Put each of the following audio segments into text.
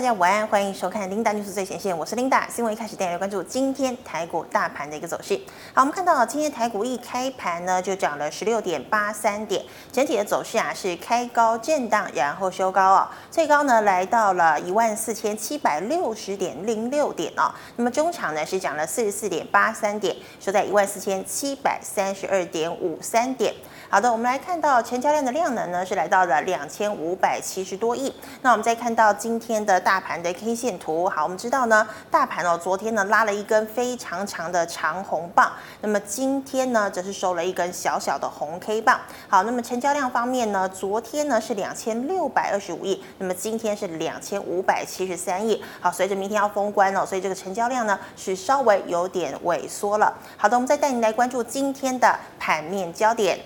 大家晚安，欢迎收看 Linda News 最前线，我是 Linda。新闻一开始，带来关注今天台股大盘的一个走势。好，我们看到今天台股一开盘呢，就涨了十六点八三点，整体的走势啊是开高震荡，然后收高哦，最高呢来到了一万四千七百六十点零六点哦。那么中场呢是涨了四十四点八三点，收在一万四千七百三十二点五三点。好的，我们来看到成交量的量能呢是来到了两千五百七十多亿。那我们再看到今天的大盘的 K 线图，好，我们知道呢，大盘哦昨天呢拉了一根非常长的长红棒，那么今天呢则是收了一根小小的红 K 棒。好，那么成交量方面呢，昨天呢是两千六百二十五亿，那么今天是两千五百七十三亿。好，随着明天要封关哦，所以这个成交量呢是稍微有点萎缩了。好的，我们再带您来关注今天的盘面焦点。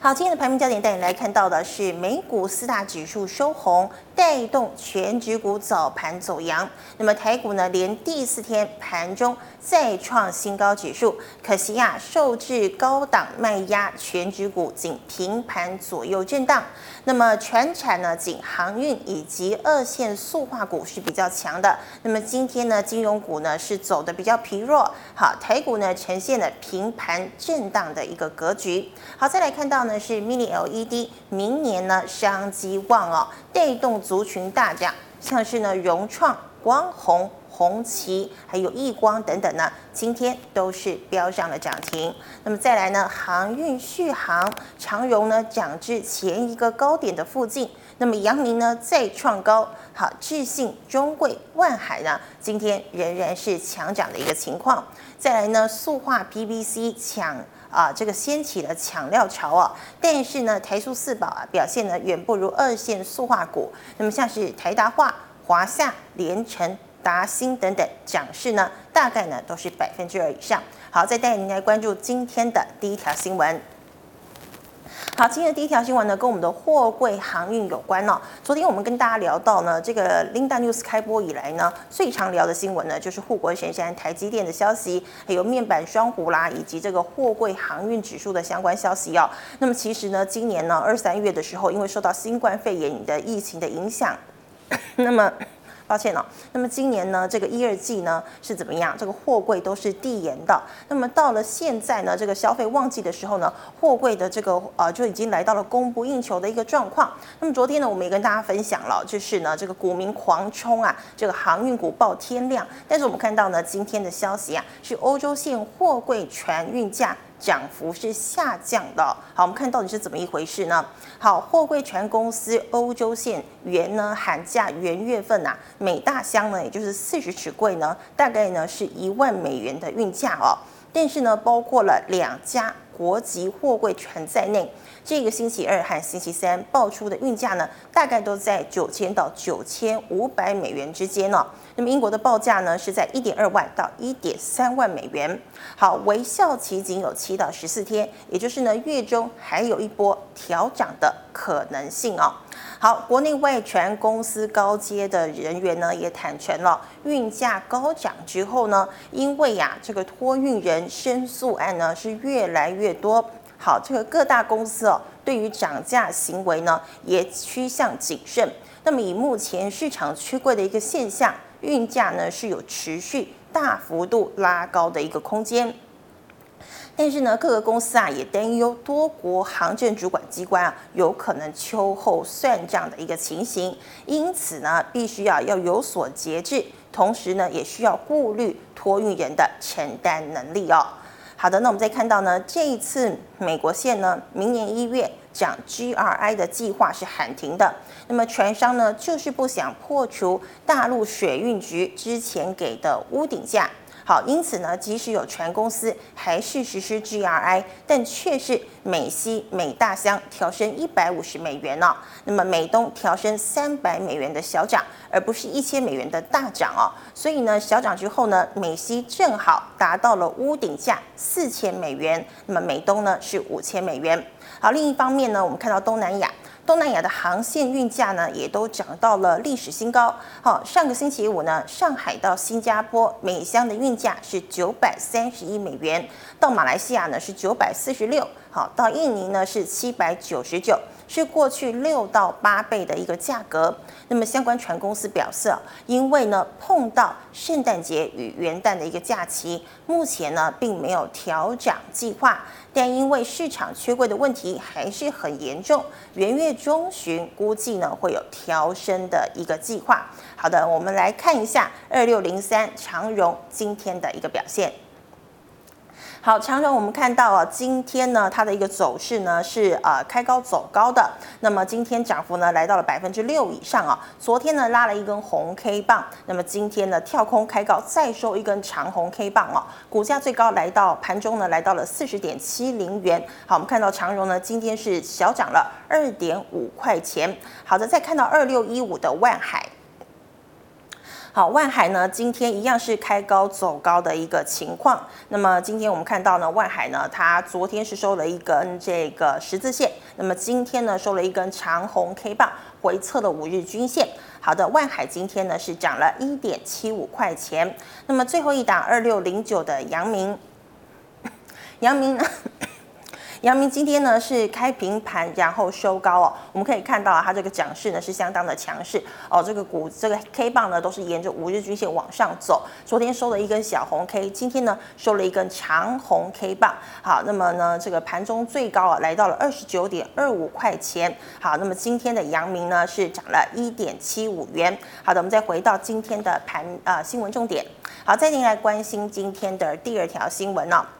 好，今天的盘面焦点带你来看到的是美股四大指数收红，带动全指股早盘走阳。那么台股呢，连第四天盘中再创新高指数，可惜呀、受制高档卖压，全指股仅平盘左右震荡。那么全产呢，仅航运以及二线塑化股是比较强的。那么今天呢，金融股呢是走的比较疲弱。好，台股呢呈现了平盘震荡的一个格局。好，再来看到呢是 Mini LED，明年呢商机旺哦，带动族群大涨，像是呢融创、光弘、红旗，还有亿光等等呢，今天都是飙上了涨停。那么再来呢，航运续航，长荣呢涨至前一个高点的附近。那么阳明呢再创高，好，智信、中贵、万海呢，今天仍然是强涨的一个情况。再来呢，塑化 PVC 抢啊，这个掀起了抢料潮啊。但是呢，台塑四宝啊表现呢远不如二线塑化股。那么像是台达化、华夏、联成、达兴等等涨势呢，大概呢都是百分之二以上。好，再带您来关注今天的第一条新闻。好，今天的第一条新闻呢，跟我们的货柜航运有关哦。昨天我们跟大家聊到呢，这个 Linda News 开播以来呢，最常聊的新闻呢，就是护国神山台积电的消息，还有面板双虎啦，以及这个货柜航运指数的相关消息哦。那么其实呢，今年呢二三月的时候，因为受到新冠肺炎的疫情的影响，那么。抱歉哦，那么今年呢，这个一二季呢是怎么样？这个货柜都是递延的。那么到了现在呢，这个消费旺季的时候呢，货柜的这个呃就已经来到了供不应求的一个状况。那么昨天呢，我们也跟大家分享了，就是呢这个股民狂冲啊，这个航运股爆天量。但是我们看到呢，今天的消息啊，是欧洲线货柜船运价。涨幅是下降的。好，我们看到底是怎么一回事呢？好，货柜船公司欧洲线原呢寒假元月份呐、每大箱呢也就是四十尺柜呢，大概呢是一万美元的运价哦。但是呢，包括了两家国际货柜船在内，这个星期二和星期三爆出的运价呢，大概都在九千到九千五百美元之间哦。那么英国的报价呢，是在一点二万到一点三万美元。好，微效期仅有七到十四天，也就是呢，月中还有一波调涨的可能性哦。好，国内外全公司高阶的人员呢，也坦承了，运价高涨之后呢，因为呀、这个托运人申诉案呢是越来越多。好，这个各大公司哦，对于涨价行为呢，也趋向谨慎。那么以目前市场趋贵的一个现象。运价呢是有持续大幅度拉高的一个空间，但是呢，各个公司啊也担忧多国航政主管机关啊有可能秋后算账的一个情形，因此呢，必须要要有所节制，同时呢，也需要顾虑托运人的承担能力哦。好的，那我们再看到呢，这一次美国线呢，明年一月讲 GRI 的计划是喊停的。那么船商呢，就是不想破除大陆水运局之前给的屋顶价。好，因此呢，即使有船公司还是实施 GRI，但却是美西每大箱调升一百五十美元呢、哦。那么美东调升三百美元的小涨，而不是一千美元的大涨哦。所以呢，小涨之后呢，美西正好达到了屋顶价四千美元，那么美东呢是五千美元。好，另一方面呢，我们看到东南亚。东南亚的航线运价呢，也都涨到了历史新高。好，上个星期五呢，上海到新加坡每箱的运价是九百三十一美元，到马来西亚呢是九百四十六，好，到印尼呢是七百九十九。是过去六到八倍的一个价格。那么相关船公司表示，因为呢碰到圣诞节与元旦的一个假期，目前呢并没有调涨计划，但因为市场缺柜的问题还是很严重，元月中旬估计呢会有调升的一个计划。好的，我们来看一下二六零三长荣今天的一个表现。好，长荣我们看到啊，今天呢，它的一个走势呢是呃开高走高的，那么今天涨幅呢来到了百分之六以上啊。昨天呢拉了一根红 K 棒，那么今天呢跳空开高，再收一根长红 K 棒哦，股价最高来到盘中呢来到了四十点七零元。好，我们看到长荣呢今天是小涨了二点五块钱。好的，再看到二六一五的万海。好，万海呢，今天一样是开高走高的一个情况。那么今天我们看到呢，万海呢，它昨天是收了一根这个十字线，那么今天呢，收了一根长红 K 棒，回测了五日均线。好的，万海今天呢是涨了一点七五块钱。那么最后一档二六零九的阳明，阳明呢。阳明今天呢是开平盘，然后收高哦。我们可以看到啊，它这个涨势呢是相当的强势哦。这个股这个 K 棒呢都是沿着五日均线往上走。昨天收了一根小红 K，今天呢收了一根长红 K 棒。好，那么呢这个盘中最高啊来到了二十九点二五块钱。好，那么今天的阳明呢是涨了一点七五元。好的，我们再回到今天的盘啊、呃、新闻重点。好，再您来关心今天的第二条新闻呢、哦。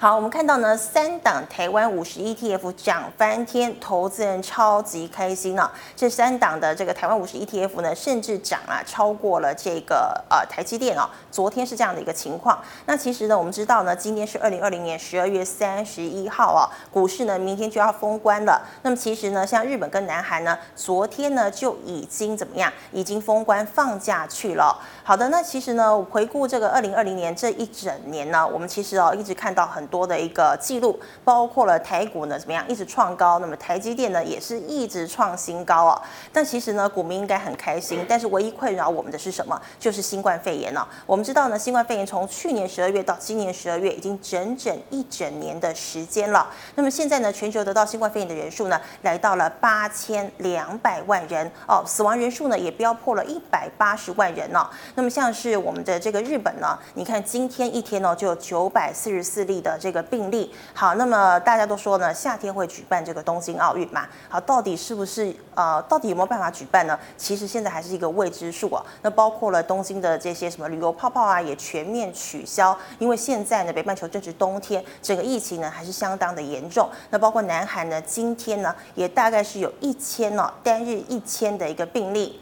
好，我们看到呢，三档台湾五十 ETF 涨翻天，投资人超级开心呢、啊。这三档的这个台湾五十 ETF 呢，甚至涨啊，超过了这个呃台积电哦。昨天是这样的一个情况。那其实呢，我们知道呢，今天是二零二零年十二月三十一号啊，股市呢明天就要封关了。那么其实呢，像日本跟南韩呢，昨天呢就已经怎么样，已经封关放假去了。好的，那其实呢，回顾这个二零二零年这一整年呢，我们其实哦一直看到很。多的一个记录，包括了台股呢怎么样一直创高，那么台积电呢也是一直创新高啊。但其实呢，股民应该很开心，但是唯一困扰我们的是什么？就是新冠肺炎呢。我们知道呢，新冠肺炎从去年十二月到今年十二月，已经整整一整年的时间了。那么现在呢，全球得到新冠肺炎的人数呢，来到了八千两百万人哦，死亡人数呢也飙破了一百八十万人呢。那么像是我们的这个日本呢，你看今天一天呢就有九百四十四例的。这个病例好，那么大家都说呢，夏天会举办这个东京奥运嘛？好，到底是不是呃，到底有没有办法举办呢？其实现在还是一个未知数啊。那包括了东京的这些什么旅游泡泡啊，也全面取消，因为现在呢，北半球正值冬天，整个疫情呢还是相当的严重。那包括南韩呢，今天呢也大概是有一千呢，单日一千的一个病例。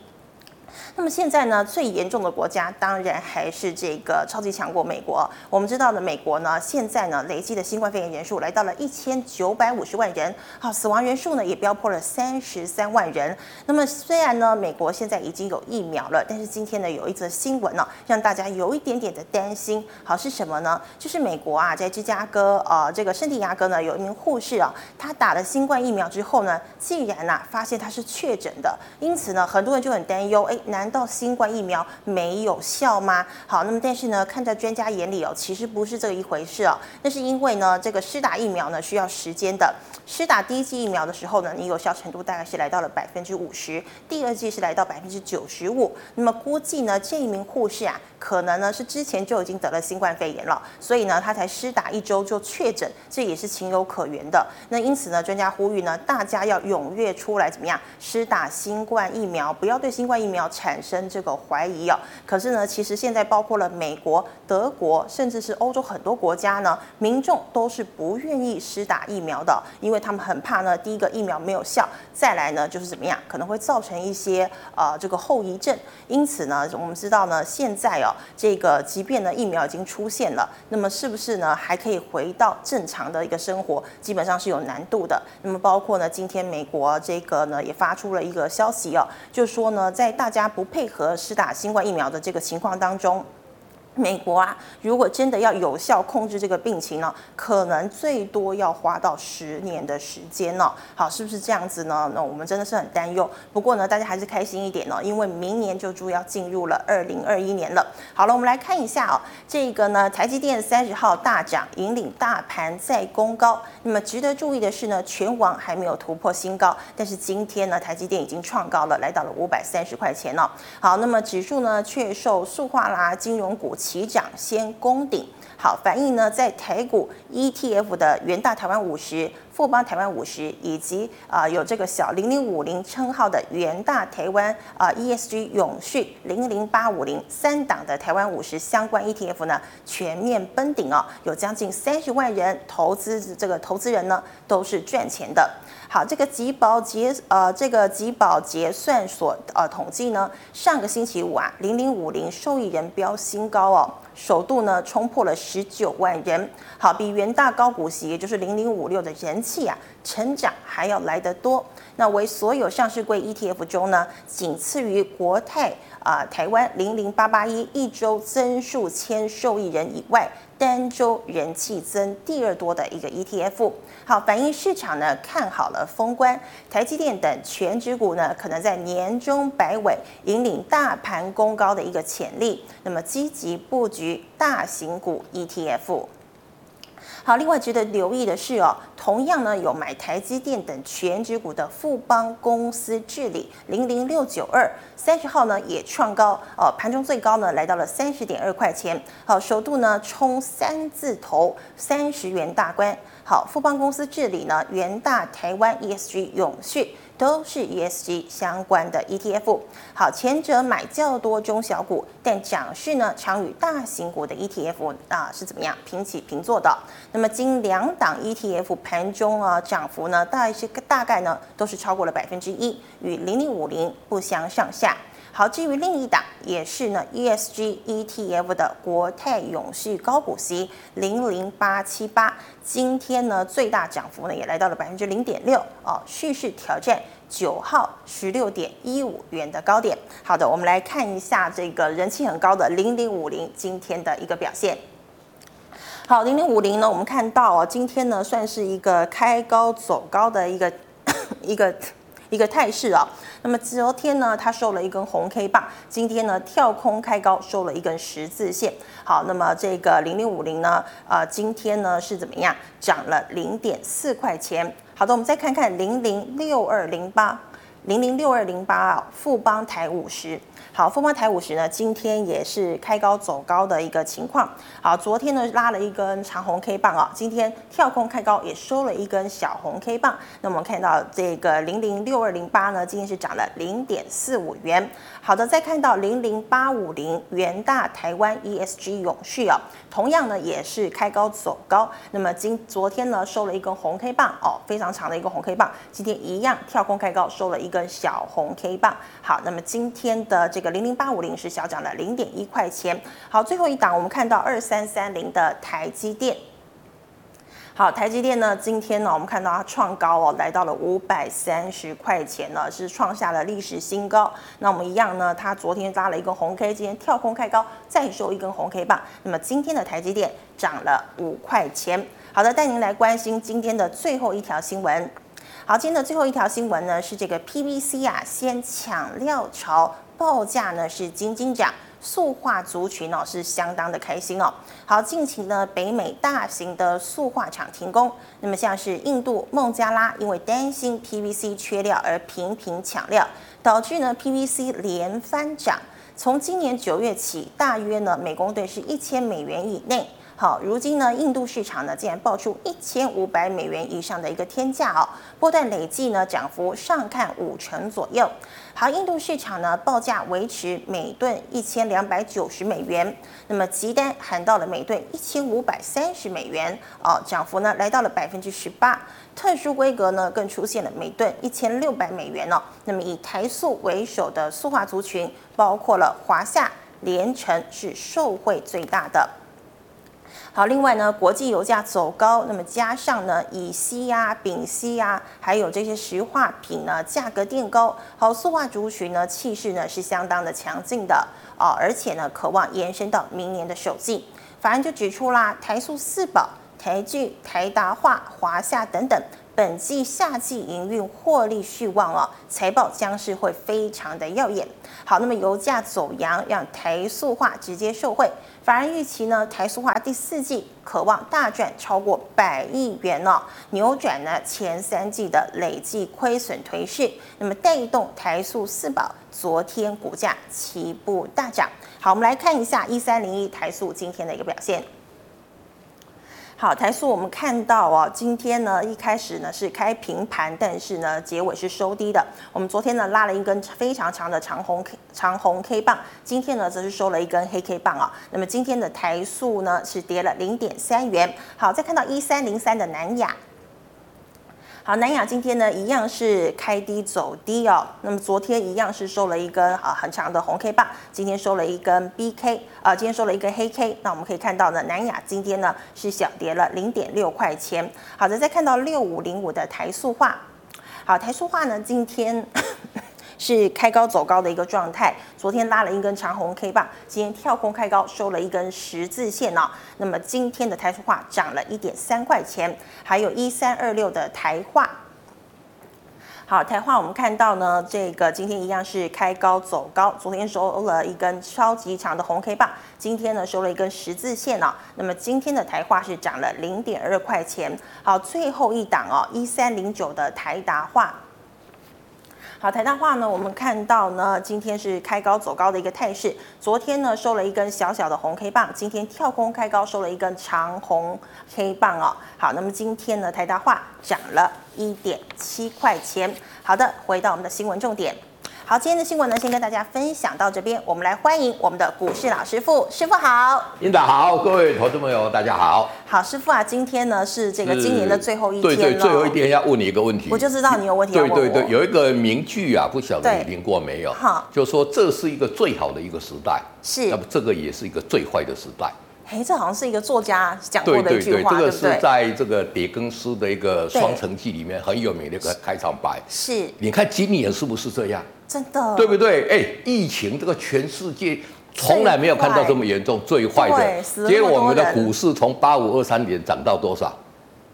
那么现在呢，最严重的国家当然还是这个超级强国美国。我们知道呢，美国呢现在呢累计的新冠肺炎人数来到了一千九百五十万人，好，死亡人数呢也飙破了三十三万人。那么虽然呢，美国现在已经有疫苗了，但是今天呢有一则新闻呢，让大家有一点点的担心。好，是什么呢？就是美国啊，在芝加哥呃这个圣地亚哥呢，有一名护士啊，他打了新冠疫苗之后呢，竟然啊发现他是确诊的，因此呢，很多人就很担忧，哎。难道新冠疫苗没有效吗？好，那么但是呢，看在专家眼里哦，其实不是这一回事哦。那是因为呢，这个施打疫苗呢需要时间的。施打第一剂疫苗的时候呢，你有效程度大概是来到了百分之五十，第二剂是来到百分之九十五。那么估计呢，这一名护士啊，可能呢是之前就已经得了新冠肺炎了，所以呢，他才施打一周就确诊，这也是情有可原的。那因此呢，专家呼吁呢，大家要踊跃出来怎么样施打新冠疫苗，不要对新冠疫苗产生这个怀疑哦。可是呢，其实现在包括了美国、德国，甚至是欧洲很多国家呢，民众都是不愿意施打疫苗的，因为。他们很怕呢，第一个疫苗没有效，再来呢就是怎么样，可能会造成一些呃这个后遗症。因此呢，我们知道呢，现在哦，这个即便呢疫苗已经出现了，那么是不是呢还可以回到正常的一个生活，基本上是有难度的。那么包括呢，今天美国这个呢也发出了一个消息哦，就说呢，在大家不配合施打新冠疫苗的这个情况当中。美国啊，如果真的要有效控制这个病情呢，可能最多要花到十年的时间呢。好，是不是这样子呢？那我们真的是很担忧。不过呢，大家还是开心一点呢，因为明年就就要进入了二零二一年了。好了，我们来看一下哦，这个呢，台积电三十号大涨，引领大盘再攻高。那么值得注意的是呢，全网还没有突破新高，但是今天呢，台积电已经创高了，来到了五百三十块钱了。好，那么指数呢，却受塑化啦、金融股。齐涨先攻顶，好，反映呢，在台股 ETF 的元大台湾五十、富邦台湾五十，以及啊、有这个小零零五零称号的元大台湾啊、ESG 永续零零八五零三档的台湾五十相关 ETF 呢，全面奔顶哦，有将近三十万人投资，这个投资人呢都是赚钱的。好，这个集保结呃，这个集保结算所呃统计呢，上个星期五啊，零零五零受益人标新高哦，首度呢冲破了十九万人。好，比元大高股息，也就是零零五六的人气啊，成长还要来得多。那为所有上市柜 ETF 中呢，仅次于国泰啊、台湾零零八八一一周增数千受益人以外。单周人气增第二多的一个 ETF，好，反映市场呢看好了封关，台积电等全值股呢可能在年中摆尾引领大盘攻高的一个潜力，那么积极布局大型股 ETF。好，另外值得留意的是哦，同样呢有买台积电等全值股的富邦公司治理零零六九二三十号呢也创高哦，盘中最高呢来到了三十点二块钱，好，首度呢冲三字头三十元大关。好，富邦公司治理呢元大台湾 ESG 永续。都是 ESG 相关的 ETF，好，前者买较多中小股，但涨势呢常与大型股的 ETF 啊是怎么样平起平坐的？那么今两档 ETF 盘中啊涨幅呢，大概是大概呢都是超过了百分之一，与零零五零不相上下。好，至于另一档也是呢 ESG ETF 的国泰永续高股息零零八七八，今天呢最大涨幅呢也来到了百分之零点六哦，蓄势挑战九号十六点一五元的高点。好的，我们来看一下这个人气很高的零零五零今天的一个表现。好，零零五零呢，我们看到哦，今天呢算是一个开高走高的一个 一个。一个态势啊，那么昨天呢，它收了一根红 K 棒，今天呢跳空开高，收了一根十字线。好，那么这个零零五零呢，呃，今天呢是怎么样？涨了零点四块钱。好的，我们再看看零零六二零八，零零六二零八啊，富邦台五十。好，富邦台五十呢，今天也是开高走高的一个情况。好，昨天呢拉了一根长红 K 棒啊，今天跳空开高，也收了一根小红 K 棒。那我们看到这个零零六二零八呢，今天是涨了零点四五元。好的，再看到零零八五零元大台湾 ESG 永续啊，同样呢也是开高走高。那么今昨天呢收了一根红 K 棒哦，非常长的一个红 K 棒。今天一样跳空开高，收了一根小红 K 棒。好，那么今天的这个。零零八五零是小涨了零点一块钱。好，最后一档我们看到二三三零的台积电。好，台积电呢，今天呢，我们看到它创高哦，来到了五百三十块钱呢，是创下了历史新高。那我们一样呢，它昨天拉了一个红 K，今天跳空开高，再收一根红 K 棒。那么今天的台积电涨了五块钱。好的，带您来关心今天的最后一条新闻。好，今天的最后一条新闻呢，是这个 PVC 啊，先抢料潮。报价呢是斤斤涨，塑化族群哦是相当的开心哦。好，近期呢北美大型的塑化厂停工，那么像是印度孟加拉因为担心 PVC 缺料而频频抢料，导致呢 PVC 连番涨。从今年九月起，大约呢每公吨是一千美元以内。好，如今呢，印度市场呢竟然爆出一千五百美元以上的一个天价哦，波段累计呢涨幅上看五成左右。好，印度市场呢报价维持每吨一千两百九十美元，那么急单喊到了每吨一千五百三十美元哦，涨幅呢来到了百分之十八。特殊规格呢更出现了每吨一千六百美元哦，那么以台塑为首的塑化族群，包括了华夏、联成是受惠最大的。好，另外呢，国际油价走高，那么加上呢，乙烯啊、丙烯啊，还有这些石化品呢，价格垫高，好，塑化族群呢，气势呢是相当的强劲的哦，而且呢，渴望延伸到明年的首季。法人就指出啦，台塑四宝、台聚、台达化、华夏等等。本季夏季营运获利续旺哦，财报将是会非常的耀眼。好，那么油价走扬，让台塑化直接受惠。法人预期呢，台塑化第四季可望大赚超过百亿元哦，扭转呢前三季的累计亏损颓势。那么带动台塑四宝昨天股价齐步大涨。好，我们来看一下一三零一台塑今天的一个表现。好，台塑我们看到哦，今天呢一开始呢是开平盘，但是呢结尾是收低的。我们昨天呢拉了一根非常长的长红 K 长红 K 棒，今天呢则是收了一根黑 K 棒啊。那么今天的台塑呢是跌了零点三元。好，再看到一三零三的南亚。好，南亚今天呢一样是开低走低哦。那么昨天一样是收了一根啊很长的红 K 棒，今天收了一根 BK 啊，今天收了一根黑 K。那我们可以看到呢，南亚今天呢是小跌了零点六块钱。好的，再看到六五零五的台塑化，好，台塑化呢今天。是开高走高的一个状态，昨天拉了一根长红 K 棒，今天跳空开高收了一根十字线哦。那么今天的台塑化涨了一点三块钱，还有一三二六的台化。好，台化我们看到呢，这个今天一样是开高走高，昨天收了一根超级长的红 K 棒，今天呢收了一根十字线哦。那么今天的台化是涨了零点二块钱。好，最后一档哦，一三零九的台达化。好，台大化呢，我们看到呢，今天是开高走高的一个态势。昨天呢，收了一根小小的红 K 棒，今天跳空开高，收了一根长红 K 棒哦。好，那么今天呢，台大化涨了一点七块钱。好的，回到我们的新闻重点。好，今天的新闻呢，先跟大家分享到这边。我们来欢迎我们的股市老师傅，师傅好。领导好，各位投资朋友大家好。好，师傅啊，今天呢是这个今年的最后一天了。对对，最后一天要问你一个问题。我就知道你有问题。对对对，有一个名句啊，不晓得你听过没有？好，就说这是一个最好的一个时代，是。那么这个也是一个最坏的时代。哎，这好像是一个作家讲过的一句话，对对对，这个是在这个狄更斯的一个《双城记》里面很有名的一个开场白。是。你看今年是不是这样？真的，对不对？哎，疫情这个全世界从来没有看到这么严重，最坏的。结果我们的股市从八五二三年涨到多少？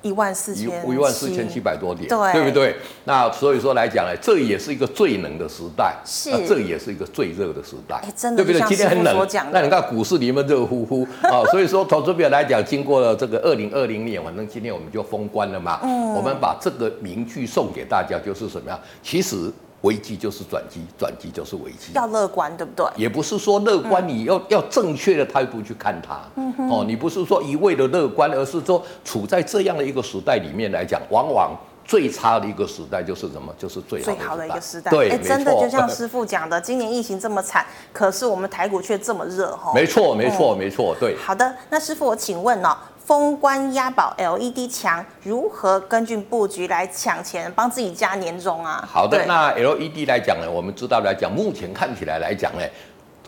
一万四千，一万四千七百多点，对，对不对？那所以说来讲呢，这也是一个最冷的时代，是，这也是一个最热的时代，真的，对不对？今天很冷，那你看股市里面热乎乎啊。所以说，投资表来讲，经过了这个二零二零年，反正今天我们就封关了嘛。嗯，我们把这个名句送给大家，就是什么呀？其实。危机就是转机，转机就是危机。要乐观，对不对？也不是说乐观，你要、嗯、要正确的态度去看它。嗯哼。哦，你不是说一味的乐观，而是说处在这样的一个时代里面来讲，往往最差的一个时代就是什么？就是最好的，最好的一个时代。对，真的就像师傅讲的，今年疫情这么惨，可是我们台股却这么热，哈。没错，没错，没错，对。好的，那师傅，我请问呢、哦？封关押宝 LED 墙，如何根据布局来抢钱，帮自己加年终啊？好的，那 LED 来讲呢，我们知道来讲，目前看起来来讲呢。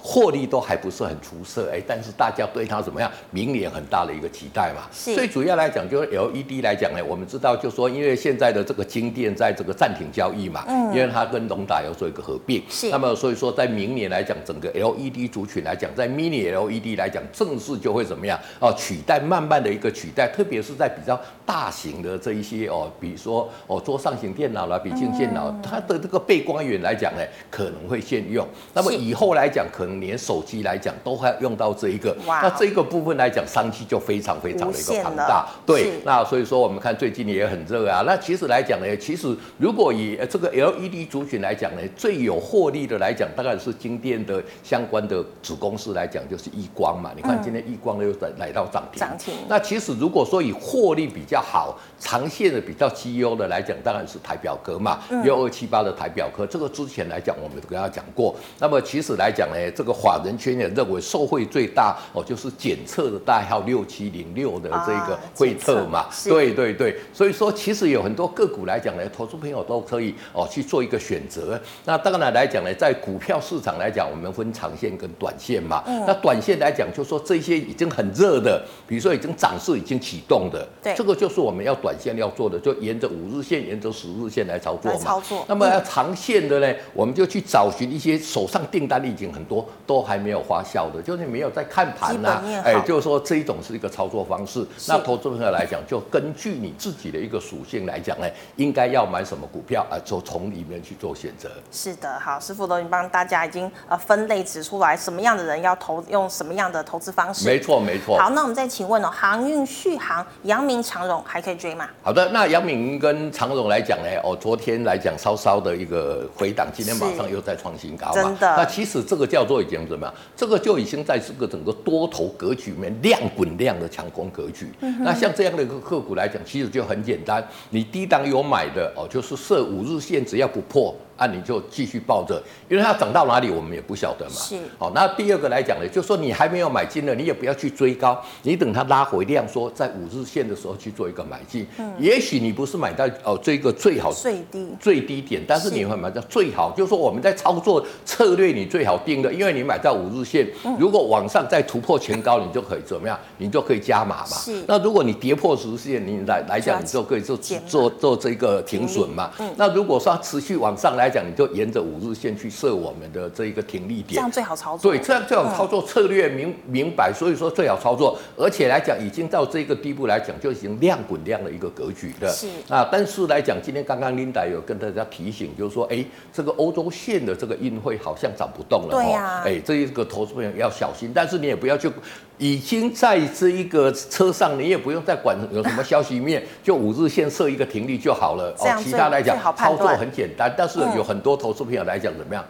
获利都还不是很出色，哎，但是大家对它怎么样？明年很大的一个期待嘛。最主要来讲，就是 LED 来讲呢，我们知道，就说，因为现在的这个金店在这个暂停交易嘛，嗯，因为它跟龙达要做一个合并，是。那么所以说，在明年来讲，整个 LED 族群来讲，在 Mini LED 来讲，正式就会怎么样？哦，取代慢慢的一个取代，特别是在比较大型的这一些哦，比如说哦，桌上型电脑啦，笔记电脑，它的这个背光源来讲呢，可能会限用。那么以后来讲，可能。连手机来讲都还用到这一个，那这个部分来讲，商机就非常非常的一个庞大。对，那所以说我们看最近也很热啊。那其实来讲呢，其实如果以这个 LED 族群来讲呢，最有获利的来讲，大概是晶电的相关的子公司来讲，就是易光嘛。你看今天易光又来来到涨停。涨停。那其实如果说以获利比较好、长线的比较绩优的来讲，当然是台表科嘛，六二七八的台表科。这个之前来讲，我们都跟大家讲过。那么其实来讲呢，这这个法人圈也认为受惠最大哦，就是检测的代号六七零六的这个惠特嘛。对对对，所以说其实有很多个股来讲呢，投资朋友都可以哦去做一个选择。那当然来讲呢，在股票市场来讲，我们分长线跟短线嘛。嗯、那短线来讲，就是说这些已经很热的，比如说已经涨势已经启动的，对，这个就是我们要短线要做的，就沿着五日线、沿着十日线来操作嘛。操作。那么要长线的呢，嗯、我们就去找寻一些手上订单已经很多，都还没有发酵的，就是没有在看盘呐、啊。哎，就是说这一种是一个操作方式。那投资朋友来讲，就根据你自己的一个属性来讲呢，应该要买什么股票啊？就从里面去做选择。是的，好，师傅都已经帮大家已经呃分类指出来，什么样的人要投用什么样的投资方式。没错，没错。好，那我们再请问哦，航运、续航、阳明、长荣还可以追吗？好的，那阳明跟长荣来讲呢，哦，昨天来讲稍稍的一个回档，今天马上又在创新高嘛。真的。那其实这个叫做已经怎么样？这个就已经在这个整个多头格局里面量滚量的强攻格局。嗯、那像这样的一个个股来讲，其实就很简单，你低档有买的哦，就是设五日线，只要不破。啊，你就继续抱着，因为它涨到哪里我们也不晓得嘛。是。好，那第二个来讲呢，就是说你还没有买进的，你也不要去追高，你等它拉回量，说在五日线的时候去做一个买进。嗯。也许你不是买到哦这个最好最低最低点，但是你会买到最好，是就是说我们在操作策略你最好定的，因为你买到五日线，如果往上再突破前高，你就可以怎么样？你就可以加码嘛。是。那如果你跌破十线，你来来讲，你就可以做做做这个停损嘛。嗯。那如果说持续往上来。来讲，你就沿着五日线去设我们的这一个停利点，这样最好操作。对，这样最好操作策略明明白，所以说最好操作。而且来讲，已经到这个地步来讲，就已经量滚量的一个格局的。是啊，但是来讲，今天刚刚 Linda 有跟大家提醒，就是说，哎，这个欧洲线的这个运会好像涨不动了。对呀。哎，这一个投资朋友要小心，但是你也不要去，已经在这一个车上，你也不用再管有什么消息面，就五日线设一个停利就好了。哦，其他来讲操作很简单，但是。有很多投资朋友来讲怎么样？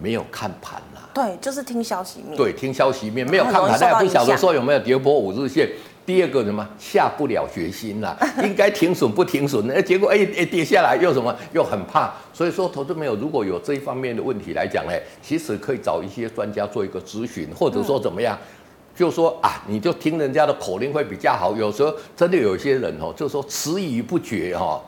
没有看盘啦。对，就是听消息面。对，听消息面，没有看盘，大家不晓得说有没有跌破五日线。第二个什么？下不了决心啦，应该停损不停损，哎，结果哎哎跌下来又什么？又很怕。所以说，投资朋友如果有这一方面的问题来讲呢，其实可以找一些专家做一个咨询，或者说怎么样，就说啊，你就听人家的口令会比较好。有时候真的有些人哦，就说迟疑不决哈。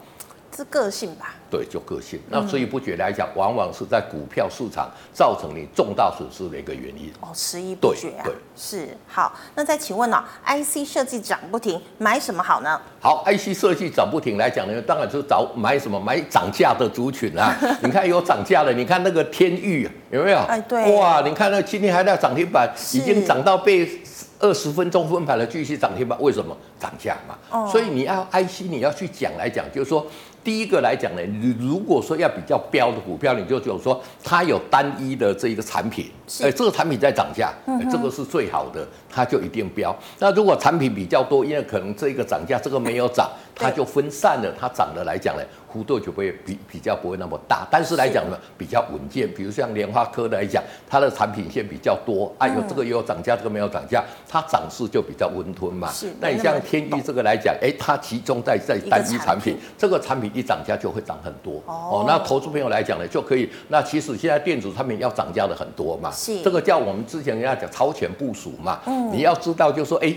是个性吧？对，就个性。那所以不觉得来讲，往往是在股票市场造成你重大损失的一个原因。哦，迟疑不决啊。对，对是。好，那再请问呢、哦、？IC 设计涨不停，买什么好呢？好，IC 设计涨不停来讲呢，当然就是找买什么买涨价的族群啊。你看有涨价的，你看那个天域有没有？哎，对。哇，你看那今天还在涨停板，已经涨到被二十分钟分盘了，继续涨停板。为什么？涨价嘛。哦。所以你要 IC，你要去讲来讲，就是说。第一个来讲呢，你如果说要比较标的股票，你就就说它有单一的这一个产品，哎是，这个产品在涨价，嗯、哼这个是最好的，它就一定标。那如果产品比较多，因为可能这个涨价，这个没有涨，它就分散了，它涨的来讲呢。幅度就不会比比较不会那么大，但是来讲呢比较稳健。比如像莲花科来讲，它的产品线比较多，哎呦，这个也有涨价，这个没有涨价，它涨势就比较温吞嘛。是。那你像天域这个来讲，哎，它集中在在单一产品，这个产品一涨价就会涨很多。哦。那投资朋友来讲呢，就可以。那其实现在电子产品要涨价的很多嘛。是。这个叫我们之前人家讲超前部署嘛。嗯。你要知道，就是说，哎。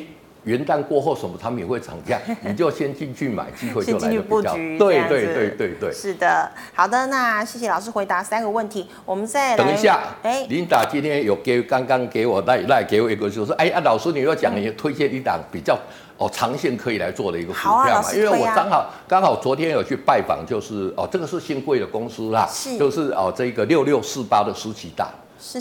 元旦过后，什么产品会涨价？你就先进去买，机会就来的比较。对对对对对。是的，好的，那谢谢老师回答三个问题，我们再等一下。哎，琳达今天有给刚刚给我带来给我一个，就是说，哎啊，老师你要讲你推荐一档比较哦长线可以来做的一个股票嘛？因为我刚好刚好昨天有去拜访，就是哦这个是新贵的公司啦，是就是哦这个六六四八的十七大。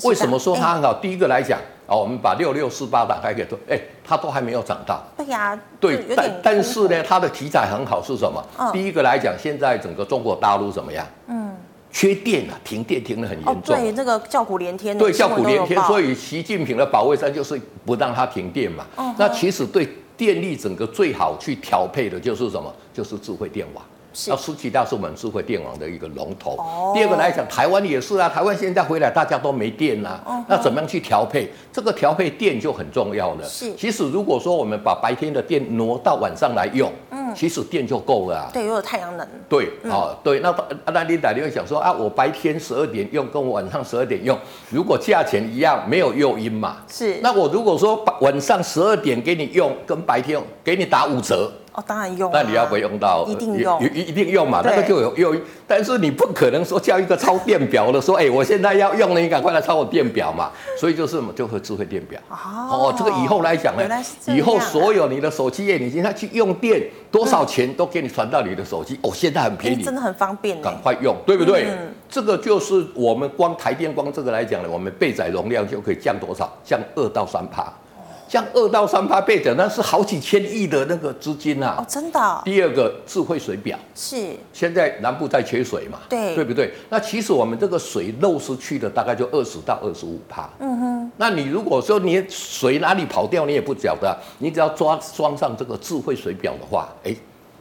为什么说它很好？第一个来讲。哦，我们把六六四八打开给说，哎，它都还没有涨到。对呀，对，但但是呢，它的题材很好，是什么？嗯、第一个来讲，现在整个中国大陆怎么样？嗯，缺电啊，停电停的很严重。哦、对，这个叫苦连天。对，叫苦连天，所以习近平的保卫战就是不让它停电嘛。嗯、那其实对电力整个最好去调配的就是什么？就是智慧电网。那十七大是我们智慧电网的一个龙头。哦、第二个来讲，台湾也是啊。台湾现在回来大家都没电啦、啊，哦、那怎么样去调配？这个调配电就很重要了。是。其实如果说我们把白天的电挪到晚上来用，嗯，其实电就够了啊。对，又有太阳能。对，哦，对，那那你打电话想说啊，我白天十二点用，跟我晚上十二点用，如果价钱一样，没有诱因嘛。是。那我如果说晚上十二点给你用，跟白天给你打五折。哦，当然用。那你要不要用到？一定用，一一定用嘛，那个就有用。但是你不可能说叫一个抄电表的说，哎，我现在要用了，你赶快来抄我电表嘛。所以就是就会智慧电表。哦，这个以后来讲呢，以后所有你的手机业，你现在去用电，多少钱都给你传到你的手机。哦，现在很便宜，真的很方便，赶快用，对不对？这个就是我们光台电光这个来讲呢，我们备载容量就可以降多少？降二到三趴。像二到三趴倍的，那是好几千亿的那个资金啊！哦，真的、哦。第二个智慧水表是现在南部在缺水嘛？对，对不对？那其实我们这个水漏失去的大概就二十到二十五趴。嗯哼。那你如果说你水哪里跑掉，你也不晓得，你只要装装上这个智慧水表的话，哎，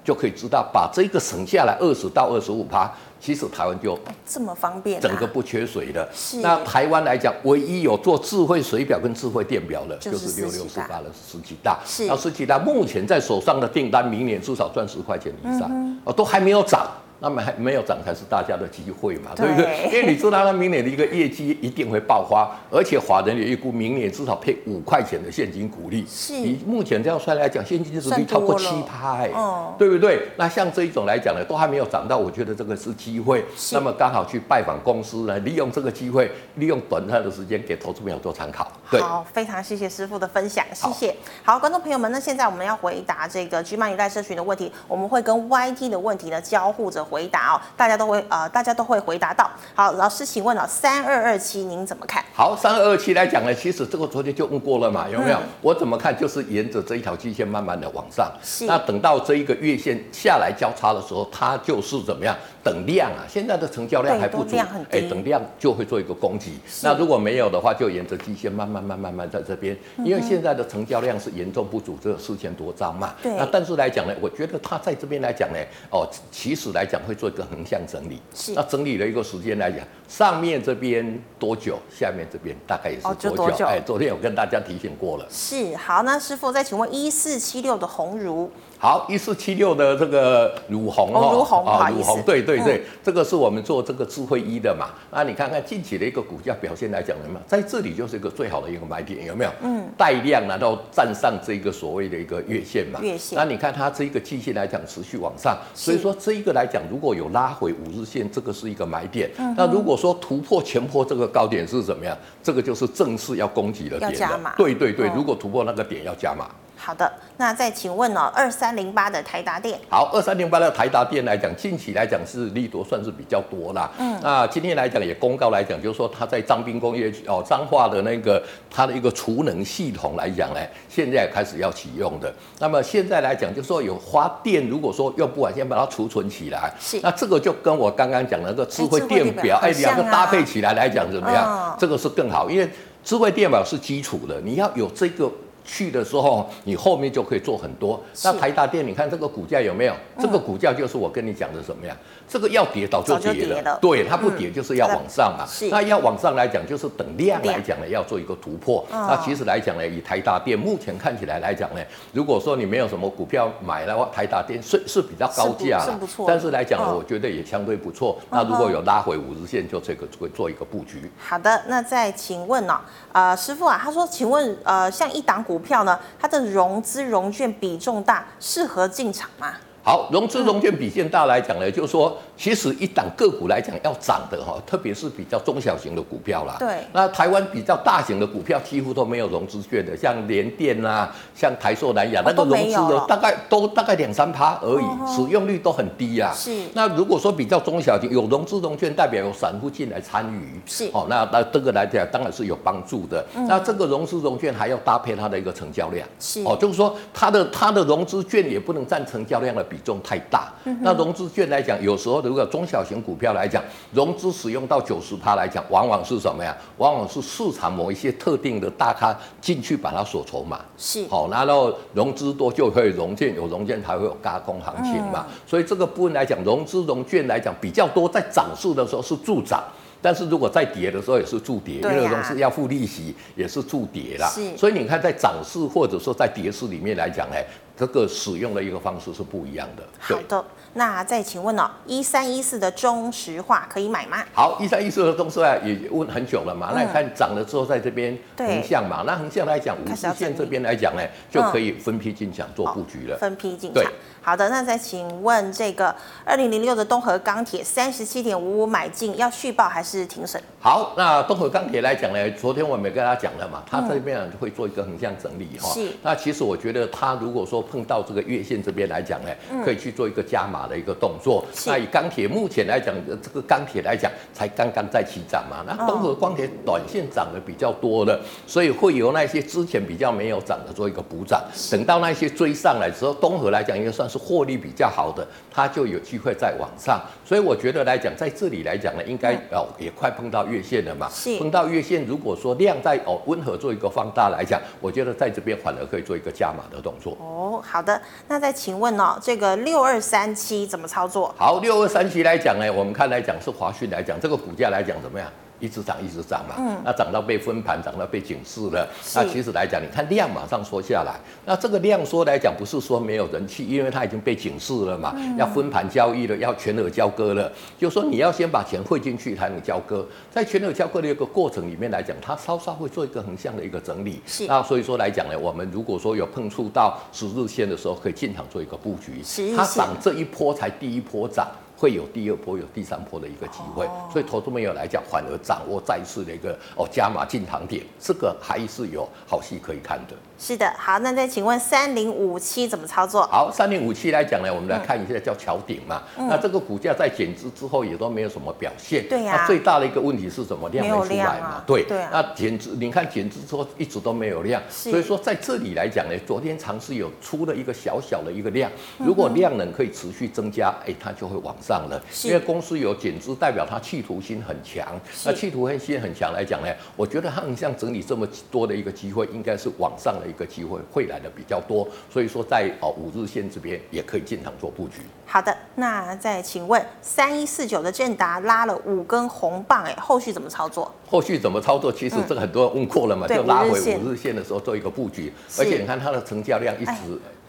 就可以知道把这个省下来二十到二十五趴。其实台湾就这么方便，整个不缺水的。是。那台湾来讲，唯一有做智慧水表跟智慧电表的，就是六六四八的十几大。是。那十几大目前在手上的订单，明年至少赚十块钱以上，哦，都还没有涨。那么还没有涨才是大家的机会嘛，对不对？因为你知道他明年的一个业绩一定会爆发，而且法人也预估明年至少配五块钱的现金股利。是。以目前这样算来讲，现金殖利率超过七趴，哎，对不对？那像这一种来讲呢，都还没有涨到，我觉得这个是机会。那么刚好去拜访公司呢，利用这个机会，利用短暂的时间给投资朋友做参考。对。好，非常谢谢师傅的分享，谢谢。好，观众朋友们，那现在我们要回答这个 GMoney 赖社群的问题，我们会跟 YT 的问题呢交互着。回答哦，大家都会呃，大家都会回答到。好，老师，请问哦，三二二七您怎么看？好，三二二七来讲呢，其实这个昨天就问过了嘛，有没有？嗯、我怎么看？就是沿着这一条均线慢慢的往上。那等到这一个月线下来交叉的时候，它就是怎么样？等量啊，现在的成交量还不足，哎，等量就会做一个攻击。那如果没有的话，就沿着基线慢慢慢慢慢在这边，嗯、因为现在的成交量是严重不足，只有四千多张嘛。对。那但是来讲呢，我觉得它在这边来讲呢，哦，其实来讲。会做一个横向整理，是那整理的一个时间来讲，上面这边多久，下面这边大概也是多久？哦、多久哎，昨天有跟大家提醒过了。是好，那师傅再请问一四七六的鸿儒。好，一四七六的这个儒鸿哈，儒鸿啊，儒鸿，对对对，这个是我们做这个智慧一的嘛。那你看看近期的一个股价表现来讲，有没有在这里就是一个最好的一个买点，有没有？嗯，带量然后站上这个所谓的一个月线嘛。月线。那你看它这一个季线来讲持续往上，所以说这一个来讲，如果有拉回五日线，这个是一个买点。那如果说突破前波这个高点是怎么样？这个就是正式要攻击的点。要加码。对对对，如果突破那个点要加码。好的，那再请问呢、哦？二三零八的台达电，好，二三零八的台达电来讲，近期来讲是利多算是比较多啦。嗯，那今天来讲也公告来讲，就是说它在彰滨工业哦彰化的那个它的一个储能系统来讲呢，现在开始要启用的。那么现在来讲，就是说有发电，如果说用不完，先把它储存起来。是，那这个就跟我刚刚讲的那个智慧电表，哎，两、啊、个搭配起来来讲怎么样？嗯、这个是更好，因为智慧电表是基础的，你要有这个。去的时候，你后面就可以做很多。那台达电，你看这个股价有没有？嗯、这个股价就是我跟你讲的什么呀？这个要跌早就跌了，跌了对，它不跌就是要往上嘛。嗯、那要往上来讲，就是等量来讲呢，要做一个突破。嗯、那其实来讲呢，以台达电目前看起来来讲呢，如果说你没有什么股票买的话，台达电是是比较高价了，但是来讲呢，我觉得也相对不错。嗯、那如果有拉回五日线，就这个会做一个布局。好的，那再请问呢、哦？呃，师傅啊，他说，请问呃，像一档股。股票呢，它的融资融券比重大，适合进场吗？好，融资融券比现大来讲呢，就是说。其实一档个股来讲要涨的哈，特别是比较中小型的股票啦。对。那台湾比较大型的股票几乎都没有融资券的，像联电啊，像台塑、南亚，那个融资的大概都大概两三趴而已，使用率都很低啊。是。那如果说比较中小型有融资融券，代表有散户进来参与。是。哦，那那这个来讲当然是有帮助的。那这个融资融券还要搭配它的一个成交量。是。哦，就是说它的它的融资券也不能占成交量的比重太大。那融资券来讲，有时候。如果中小型股票来讲，融资使用到九十趴来讲，往往是什么呀？往往是市场某一些特定的大咖进去把它锁筹码。是，好，然后融资多就会融券，有融券才会有加空行情嘛。嗯、所以这个部分来讲，融资融券来讲比较多，在涨势的时候是助涨。但是如果在跌的时候也是助跌，啊、因为融资要付利息，也是助跌啦。是，所以你看在涨势或者说在跌势里面来讲，哎，这个使用的一个方式是不一样的。好的。那再请问哦，一三一四的中石化可以买吗？好，一三一四的中石化也问很久了嘛，嗯、那你看涨了之后在这边横向嘛，那横向来讲，五日线这边来讲呢，就可以分批进场做布局了。分批进场。好的，那再请问这个二零零六的东河钢铁三十七点五五买进，要续报还是停损？好，那东河钢铁来讲呢，昨天我们也跟大家讲了嘛，它这边会做一个横向整理哈。是。那其实我觉得它如果说碰到这个月线这边来讲呢，可以去做一个加码的一个动作。那以钢铁目前来讲，这个钢铁来讲才刚刚在起涨嘛，那东和钢铁短线涨的比较多的，所以会由那些之前比较没有涨的做一个补涨，等到那些追上来之后，东河来讲应该算是。获利比较好的，它就有机会再往上，所以我觉得来讲，在这里来讲呢，应该哦也快碰到月线了嘛。是。碰到月线，如果说量在哦温和做一个放大来讲，我觉得在这边反而可以做一个加码的动作。哦，好的。那再请问哦，这个六二三七怎么操作？好，六二三七来讲呢，我们看来讲是华讯来讲，这个股价来讲怎么样？一直涨，一直涨嘛，嗯，那涨到被分盘，涨到被警示了。那其实来讲，你看量马上缩下来，那这个量缩来讲，不是说没有人气，因为它已经被警示了嘛，嗯、要分盘交易了，要全额交割了。就说你要先把钱汇进去才能交割，在全额交割的一个过程里面来讲，它稍稍会做一个横向的一个整理。是那所以说来讲呢，我们如果说有碰触到十日线的时候，可以进场做一个布局。是它涨这一波才第一波涨。会有第二波、有第三波的一个机会，所以投资朋友来讲，反而掌握再次的一个哦加码进场点，这个还是有好戏可以看的。是的，好，那再请问三零五七怎么操作？好，三零五七来讲呢，我们来看一下叫桥顶嘛。嗯、那这个股价在减资之后也都没有什么表现。对呀、啊。那最大的一个问题是什么？量没出来嘛？啊、对。对、啊。那减资，你看减资之后一直都没有量，是所以说在这里来讲呢，昨天尝试有出了一个小小的一个量，如果量能可以持续增加，哎，它就会往上了。因为公司有减资，代表它企图心很强。那企图心很强来讲呢，我觉得横向整理这么多的一个机会，应该是往上的。一个机会会来的比较多，所以说在哦五日线这边也可以进场做布局。好的，那再请问三一四九的建达拉了五根红棒，哎，后续怎么操作？后续怎么操作？其实这个很多人问过了嘛，嗯、就拉回五日线的时候做一个布局，而且你看它的成交量一直。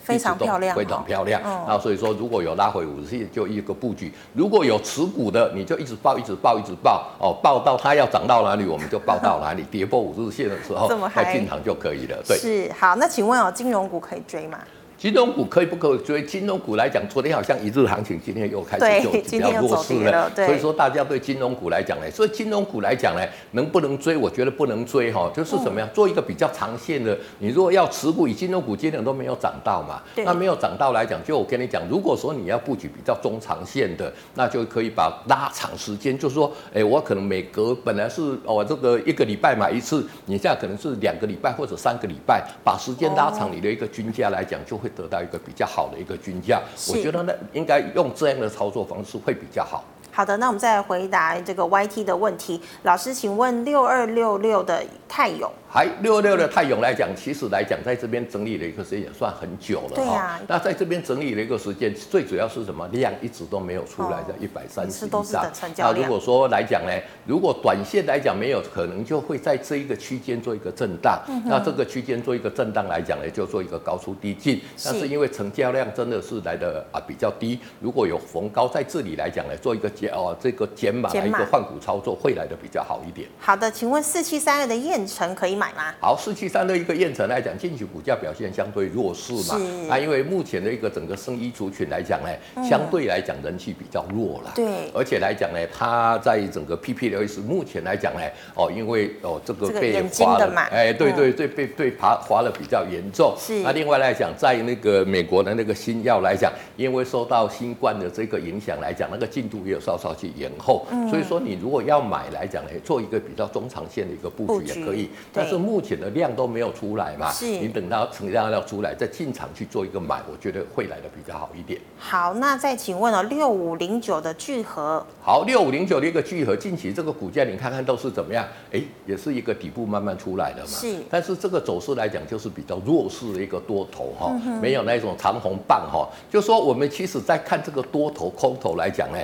非常漂亮，非常漂亮。那所以说，如果有拉回五日线，就一个布局；如果有持股的，你就一直报，一直报，一直报。哦，报到它要涨到哪里，我们就报到哪里。跌破五日线的时候，再进场就可以了。对，是好。那请问哦，金融股可以追吗？金融股可以不可以追？金融股来讲，昨天好像一日行情，今天又开始就比较弱势了。所以说，大家对金融股来讲呢，所以金融股来讲呢，能不能追？我觉得不能追哈，就是怎么样，做一个比较长线的。你如果要持股，以金融股今天都没有涨到嘛，那没有涨到来讲，就我跟你讲，如果说你要布局比较中长线的，那就可以把拉长时间，就是说，哎，我可能每隔本来是哦这个一个礼拜买一次，你现在可能是两个礼拜或者三个礼拜，把时间拉长，你的一个均价来讲就会。会得到一个比较好的一个均价，我觉得呢，应该用这样的操作方式会比较好。好的，那我们再来回答这个 YT 的问题。老师，请问六二六六的泰永。还六二六的泰永来讲，其实来讲，在这边整理了一个时间也算很久了哈。对啊。那在这边整理了一个时间，最主要是什么？量一直都没有出来，在一百三十以上。那如果说来讲呢，如果短线来讲没有，可能就会在这一个区间做一个震荡。嗯、那这个区间做一个震荡来讲呢，就做一个高出低进。是但是因为成交量真的是来的啊比较低，如果有逢高在这里来讲呢，做一个减哦这个减码的一个换股操作，会来的比较好一点。好的，请问四七三二的燕城可以买吗？好，四七三的一个燕城来讲，近期股价表现相对弱势嘛。是啊，因为目前的一个整个生医族群来讲呢，嗯、相对来讲人气比较弱了。对，而且来讲呢，它在整个 PPLS 目前来讲呢，哦，因为哦这个被划了，哎，对对对，被被划划了比较严重。是。那另外来讲，在那个美国的那个新药来讲，因为受到新冠的这个影响来讲，那个进度也有稍稍去延后。嗯。所以说，你如果要买来讲呢，做一个比较中长线的一个布局也可以，但是。目前的量都没有出来嘛，是你等到成交量出来再进场去做一个买，我觉得会来的比较好一点。好，那再请问哦，六五零九的聚合，好，六五零九的一个聚合，近期这个股价你看看都是怎么样？哎，也是一个底部慢慢出来的嘛。是，但是这个走势来讲就是比较弱势的一个多头哈，嗯、没有那种长红棒哈。就说我们其实在看这个多头空头来讲呢。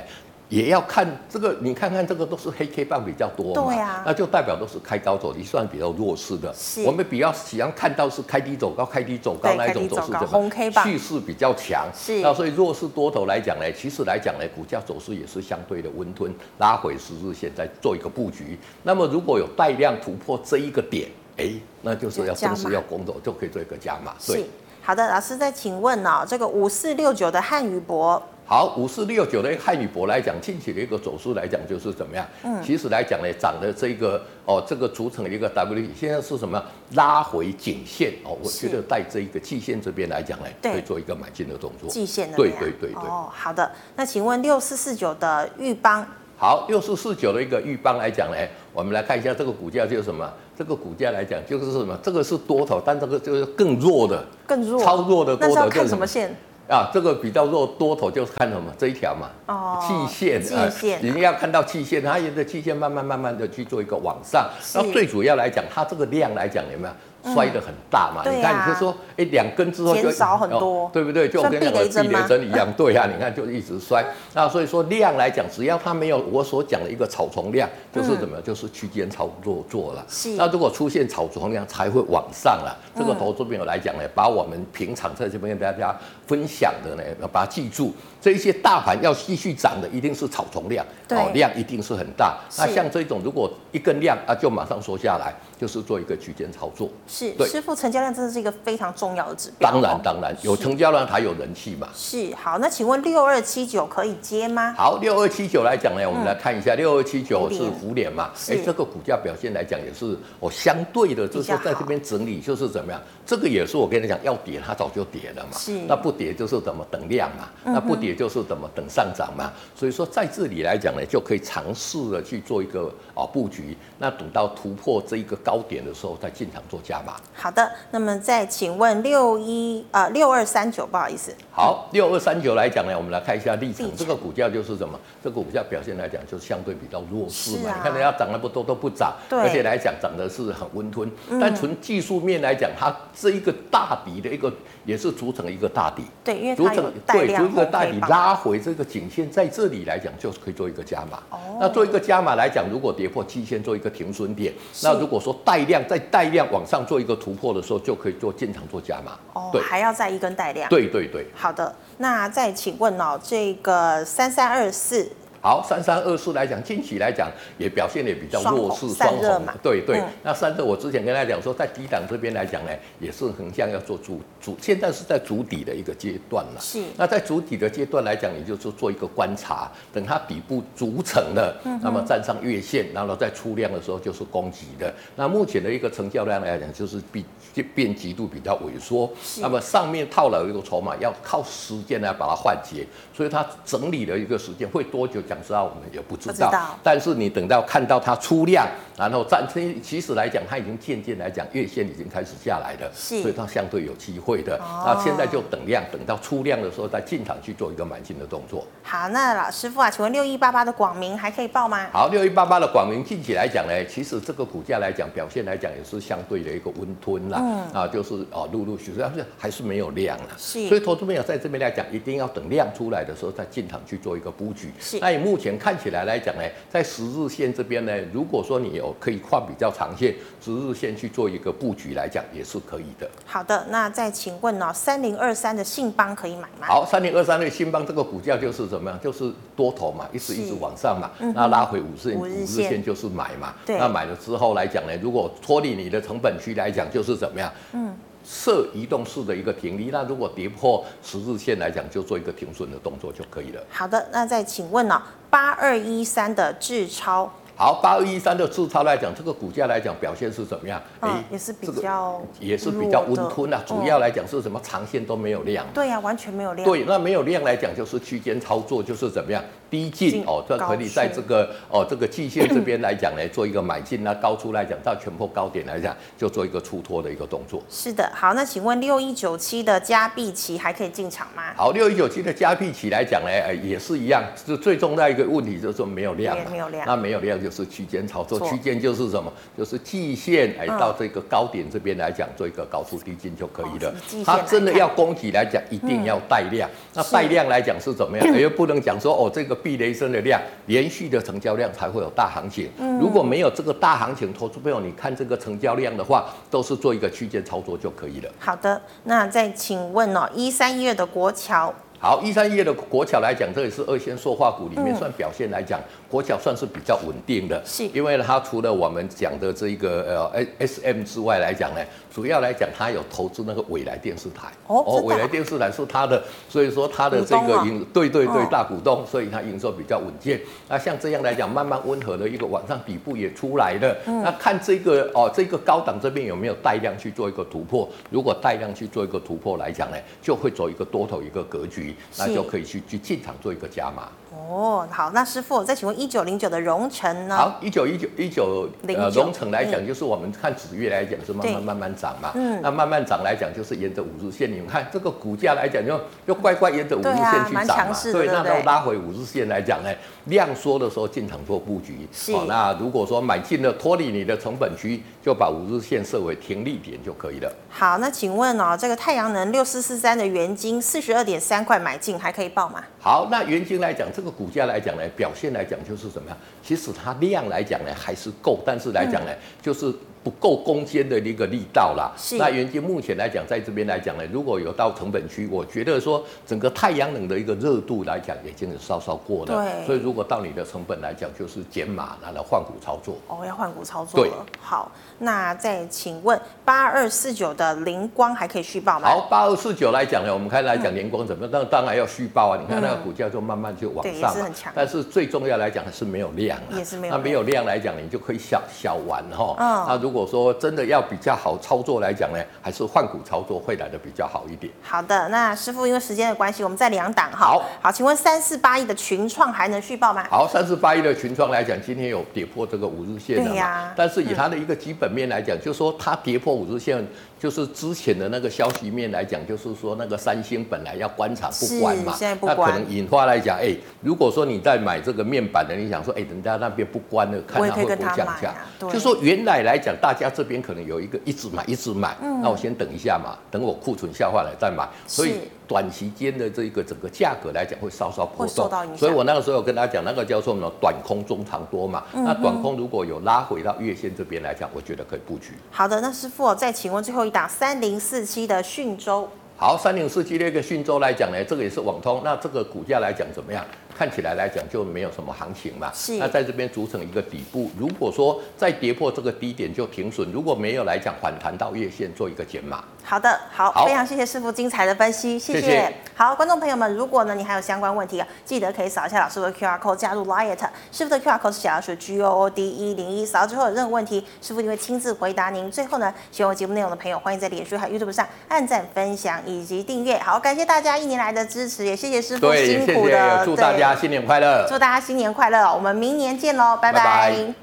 也要看这个，你看看这个都是黑 K 棒比较多嘛，对啊，那就代表都是开高走低，算比较弱势的。我们比较喜欢看到是开低走高，开低走高那一种走势，怎么红 K 棒气势比较强。是，那所以弱势多头来讲呢，其实来讲呢，股价走势也是相对的温吞，拉回十日线再做一个布局。那么如果有带量突破这一个点，哎，那就是要正式要攻走，就可以做一个加码。对，好的，老师再请问呢、哦，这个五四六九的汉语博。好，五四六九的汉语博来讲，近期的一个走势来讲就是怎么样？嗯，其实来讲呢，涨的这个哦，这个组成一个 W，现在是什么？拉回颈线哦，我觉得在这一个季线这边来讲呢，可以做一个买进的动作。季线的对对对对。哦，好的。那请问六四四九的玉邦？好，六四四九的一个玉邦来讲呢，我们来看一下这个股价就是什么？这个股价来讲就是什么？这个是多头，但这个就是更弱的，更弱，超弱的多头。那是要看什么线？啊，这个比较弱，多头就是看什么这一条嘛，哦，季线，季线，你、呃、要看到季线，它沿着季线慢慢慢慢的去做一个往上，那最主要来讲，它这个量来讲有没有？摔得很大嘛？嗯、你看，你就说，哎，两根之后就少很多，哦，对不对？就跟那个避雷针一样，对啊，你看就一直摔。那所以说量来讲，只要它没有我所讲的一个草丛量，就是怎么样？就是区间操作做了。是。那如果出现草丛量，才会往上了。这个投资朋友来讲呢，把我们平常在这边跟大家分享的呢，要把它记住。这一些大盘要继续涨的，一定是草丛量，哦，量一定是很大。那像这种，如果一根量啊，就马上缩下来，就是做一个区间操作。是，对，师傅，成交量真的是一个非常重要的指标。当然，当然有成交量才有人气嘛。是，好，那请问六二七九可以接吗？好，六二七九来讲呢，我们来看一下，六二七九是福联嘛？哎，这个股价表现来讲也是哦，相对的，就是说在这边整理，就是怎么样？这个也是我跟你讲，要跌它早就跌了嘛。是，那不跌就是怎么等量嘛？那不跌就是怎么等上涨嘛？所以说在这里来讲呢，就可以尝试的去做一个啊布局。那等到突破这一个高点的时候，再进场做加码。好的，那么再请问六一啊六二三九，不好意思。好，六二三九来讲呢，我们来看一下历程。这个股价就是什么？这个股价表现来讲，就是相对比较弱势嘛。啊、你看人家涨那么多都不涨，而且来讲涨的是很温吞。嗯、但从技术面来讲，它这一个大底的一个也是组成一个大底。对，因为组成对，组一个大底拉回这个颈线，在这里来讲就是可以做一个加码。哦。那做一个加码来讲，如果跌破季线做一个停损点，那如果说带量再带量往上做一个突破的时候，就可以做进场做加码。哦。对，还要再一根带量。对对对。好的，那再请问哦，这个三三二四。好，三三二四来讲，近期来讲也表现的也比较弱势，双红嘛，对对。嗯、那三热我之前跟大家讲说，在低档这边来讲呢，也是横向要做主主，现在是在主底的一个阶段了。是。那在主底的阶段来讲，也就是做一个观察，等它底部组成了，嗯、那么站上月线，然后再出量的时候就是攻击的。那目前的一个成交量来讲，就是比变极度比较萎缩。是那么上面套了一个筹码，要靠时间来把它换结，所以它整理了一个时间会多久？讲实话，我们也不知道。知道，但是你等到看到它出量，然后站，其实来讲，它已经渐渐来讲，月线已经开始下来了，是所以它相对有机会的。哦、那现在就等量，等到出量的时候再进场去做一个买进的动作。好，那老师傅啊，请问六一八八的广明还可以报吗？好，六一八八的广明近期来讲呢，其实这个股价来讲表现来讲也是相对的一个温吞啦，嗯、啊，就是啊陆陆续续，但是还是没有量了。是，所以投资朋友在这边来讲，一定要等量出来的时候再进场去做一个布局。是，那以目前看起来来讲呢，在十日线这边呢，如果说你有可以跨比较长线十日线去做一个布局来讲，也是可以的。好的，那再请问哦，三零二三的信邦可以买吗？好，三零二三的信邦这个股价就是怎么样？就是多头嘛，一直一直往上嘛，是那拉回五日五日线就是买嘛。那买了之后来讲呢，如果脱离你的成本区来讲，就是怎么样？嗯。设移动式的一个停利，那如果跌破十日线来讲，就做一个停损的动作就可以了。好的，那再请问呢、哦，八二一三的智超。好，八二一三的自超来讲，这个股价来讲表现是怎么样？哎、嗯，也是比较也是比较温吞啊。主要来讲是什么？长线都没有量。对呀、啊，完全没有量。对，那没有量来讲，就是区间操作，就是怎么样？低进哦，这可以在这个哦这个季线这边来讲呢，做一个买进。那高出来讲，到全部高点来讲，就做一个出脱的一个动作。是的，好，那请问六一九七的加币期还可以进场吗？好，六一九七的加币期来讲呢，也是一样，就最重要一个问题，就是说没有量，没有量，那没有量。就是区间操作，区间就是什么？就是季线哎到这个高点这边来讲做一个高出低进就可以了。哦、它真的要供给来讲，一定要带量。嗯、那带量来讲是怎么样？又不能讲说哦，这个避雷针的量连续的成交量才会有大行情。嗯、如果没有这个大行情，投资朋友你看这个成交量的话，都是做一个区间操作就可以了。好的，那再请问哦，一三一二的国桥。好，一三一二的国桥来讲，这也是二线塑化股里面算表现来讲。嗯国桥算是比较稳定的，是，因为它除了我们讲的这一个呃 S M 之外来讲呢，主要来讲他有投资那个纬来电视台哦，纬来电视台是他的，所以说他的这个营对对对大股东，所以他营收比较稳健。那像这样来讲，慢慢温和的一个往上底部也出来了。那看这个哦，这个高档这边有没有带量去做一个突破？如果带量去做一个突破来讲呢，就会走一个多头一个格局，那就可以去去进场做一个加码。哦，好，那师傅再请问一九零九的荣成呢？好，一九一九一九呃荣成来讲，就是我们看指月来讲是慢慢慢慢涨嘛。嗯。那慢慢涨来讲，就是沿着五日线，你们看这个股价来讲，就就乖乖沿着五日线去涨嘛。对，那都拉回五日线来讲呢，量缩的时候进场做布局。是。那如果说买进了脱离你的成本区，就把五日线设为停利点就可以了。好，那请问哦，这个太阳能六四四三的原金四十二点三块买进，还可以报吗？好，那原金来讲，这个股价来讲呢，表现来讲就是怎么样？其实它量来讲呢还是够，但是来讲呢，就是。不够攻坚的一个力道啦。是。那原先目前来讲，在这边来讲呢，如果有到成本区，我觉得说整个太阳能的一个热度来讲，已经是稍稍过了。对。所以如果到你的成本来讲，就是减码，然后换股操作。哦，要换股操作了。对。好，那再请问八二四九的联光还可以续报吗？好，八二四九来讲呢，我们开始来讲联光怎么样？那当然要续报啊！你看那个股价就慢慢就往上。是很强。但是最重要来讲还是没有量。也是没有。那没有量来讲，你就可以小小玩哈。嗯。那如果说真的要比较好操作来讲呢，还是换股操作会来的比较好一点。好的，那师傅因为时间的关系，我们再两档哈。好，好，请问三四八一的群创还能续报吗？好，三四八一的群创来讲，今天有跌破这个五日线的嘛？对呀、啊。但是以它的一个基本面来讲，嗯、就是说它跌破五日线。就是之前的那个消息面来讲，就是说那个三星本来要关厂不关嘛，那可能引发来讲，哎、欸，如果说你在买这个面板的，你想说，哎、欸，人家那边不关了，看它会不会降价？啊、就说原来来讲，大家这边可能有一个一直买一直买，嗯、那我先等一下嘛，等我库存消化了再买，所以。短期间的这个整个价格来讲，会稍稍波动，所以我那个时候有跟大家讲，那个叫做什么短空中长多嘛。嗯、那短空如果有拉回到月线这边来讲，我觉得可以布局。好的，那师傅再请问最后一档三零四七的讯州。好，三零四七那个讯州来讲呢，这个也是网通，那这个股价来讲怎么样？看起来来讲就没有什么行情嘛，是。那在这边组成一个底部，如果说再跌破这个低点就停损，如果没有来讲反弹到月线做一个减码。好的，好，好非常谢谢师傅精彩的分析，谢谢。谢谢好，观众朋友们，如果呢你还有相关问题啊，记得可以扫一下老师的 QR code 加入 Liet，师傅的 QR code 是小老鼠 G O O D 一零一，扫到之后有任何问题，师傅一定会亲自回答您。最后呢，喜欢我节目内容的朋友，欢迎在脸书和 YouTube 上按赞、分享以及订阅。好，感谢大家一年来的支持，也谢谢师傅辛苦的，祝大家。大家新年快乐！祝大家新年快乐！我们明年见喽，拜拜。拜拜。